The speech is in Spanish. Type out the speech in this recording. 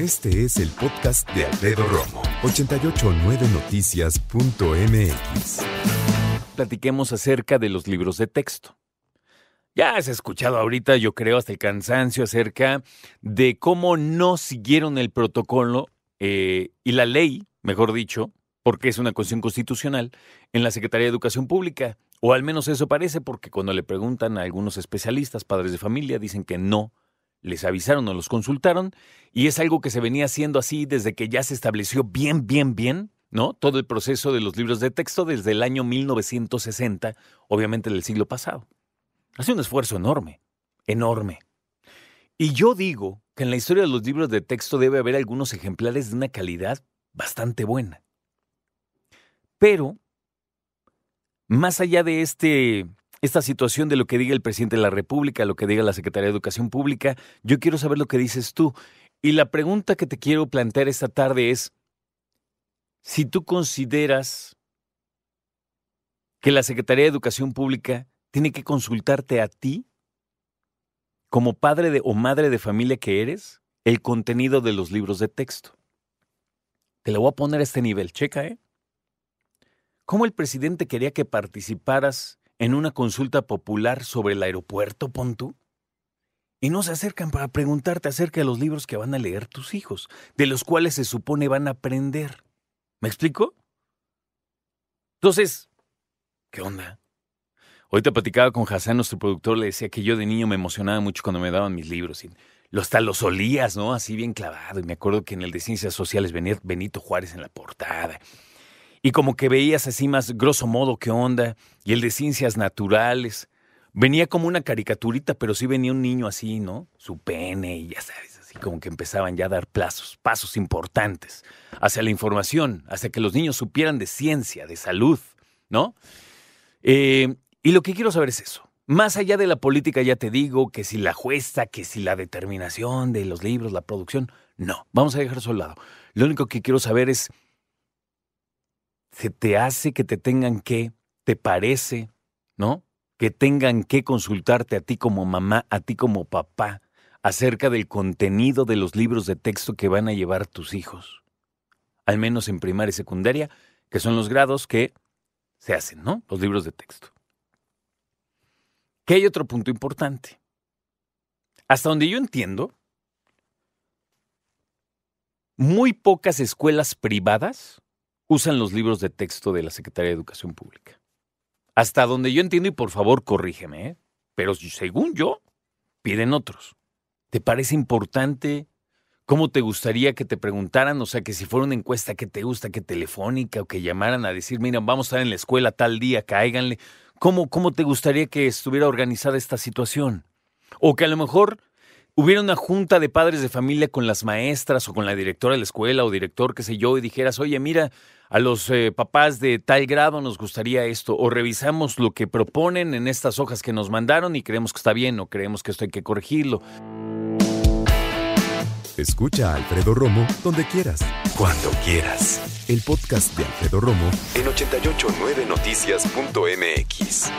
Este es el podcast de Alfredo Romo, 889noticias.mx. Platiquemos acerca de los libros de texto. Ya has escuchado ahorita, yo creo, hasta el cansancio acerca de cómo no siguieron el protocolo eh, y la ley, mejor dicho, porque es una cuestión constitucional, en la Secretaría de Educación Pública. O al menos eso parece, porque cuando le preguntan a algunos especialistas, padres de familia, dicen que no les avisaron o los consultaron, y es algo que se venía haciendo así desde que ya se estableció bien, bien, bien, ¿no? Todo el proceso de los libros de texto desde el año 1960, obviamente del siglo pasado. Hace un esfuerzo enorme, enorme. Y yo digo que en la historia de los libros de texto debe haber algunos ejemplares de una calidad bastante buena. Pero, más allá de este esta situación de lo que diga el presidente de la República, lo que diga la Secretaría de Educación Pública, yo quiero saber lo que dices tú. Y la pregunta que te quiero plantear esta tarde es, si tú consideras que la Secretaría de Educación Pública tiene que consultarte a ti, como padre de, o madre de familia que eres, el contenido de los libros de texto. Te lo voy a poner a este nivel, checa, ¿eh? ¿Cómo el presidente quería que participaras en una consulta popular sobre el aeropuerto, pon Y no se acercan para preguntarte acerca de los libros que van a leer tus hijos, de los cuales se supone van a aprender. ¿Me explico? Entonces, ¿qué onda? Hoy te platicaba con Hassan, nuestro productor, le decía que yo de niño me emocionaba mucho cuando me daban mis libros. Y hasta los olías, ¿no? Así bien clavado. Y me acuerdo que en el de Ciencias Sociales venía Benito Juárez en la portada y como que veías así más grosso modo qué onda, y el de ciencias naturales. Venía como una caricaturita, pero sí venía un niño así, ¿no? Su pene y ya sabes, así como que empezaban ya a dar plazos, pasos importantes hacia la información, hacia que los niños supieran de ciencia, de salud, ¿no? Eh, y lo que quiero saber es eso. Más allá de la política, ya te digo, que si la jueza, que si la determinación de los libros, la producción, no, vamos a dejar eso al lado. Lo único que quiero saber es se te hace que te tengan que, te parece, ¿no? Que tengan que consultarte a ti como mamá, a ti como papá, acerca del contenido de los libros de texto que van a llevar tus hijos. Al menos en primaria y secundaria, que son los grados que se hacen, ¿no? Los libros de texto. Que hay otro punto importante. Hasta donde yo entiendo, muy pocas escuelas privadas usan los libros de texto de la Secretaría de Educación Pública. Hasta donde yo entiendo, y por favor corrígeme, ¿eh? pero según yo, piden otros. ¿Te parece importante? ¿Cómo te gustaría que te preguntaran? O sea, que si fuera una encuesta, ¿qué te gusta? ¿Qué telefónica? O que llamaran a decir, mira, vamos a estar en la escuela tal día, cáiganle. ¿Cómo, ¿Cómo te gustaría que estuviera organizada esta situación? O que a lo mejor hubiera una junta de padres de familia con las maestras o con la directora de la escuela o director, qué sé yo, y dijeras, oye, mira, a los eh, papás de tal grado nos gustaría esto, o revisamos lo que proponen en estas hojas que nos mandaron y creemos que está bien o creemos que esto hay que corregirlo. Escucha a Alfredo Romo donde quieras, cuando quieras. El podcast de Alfredo Romo en 889noticias.mx.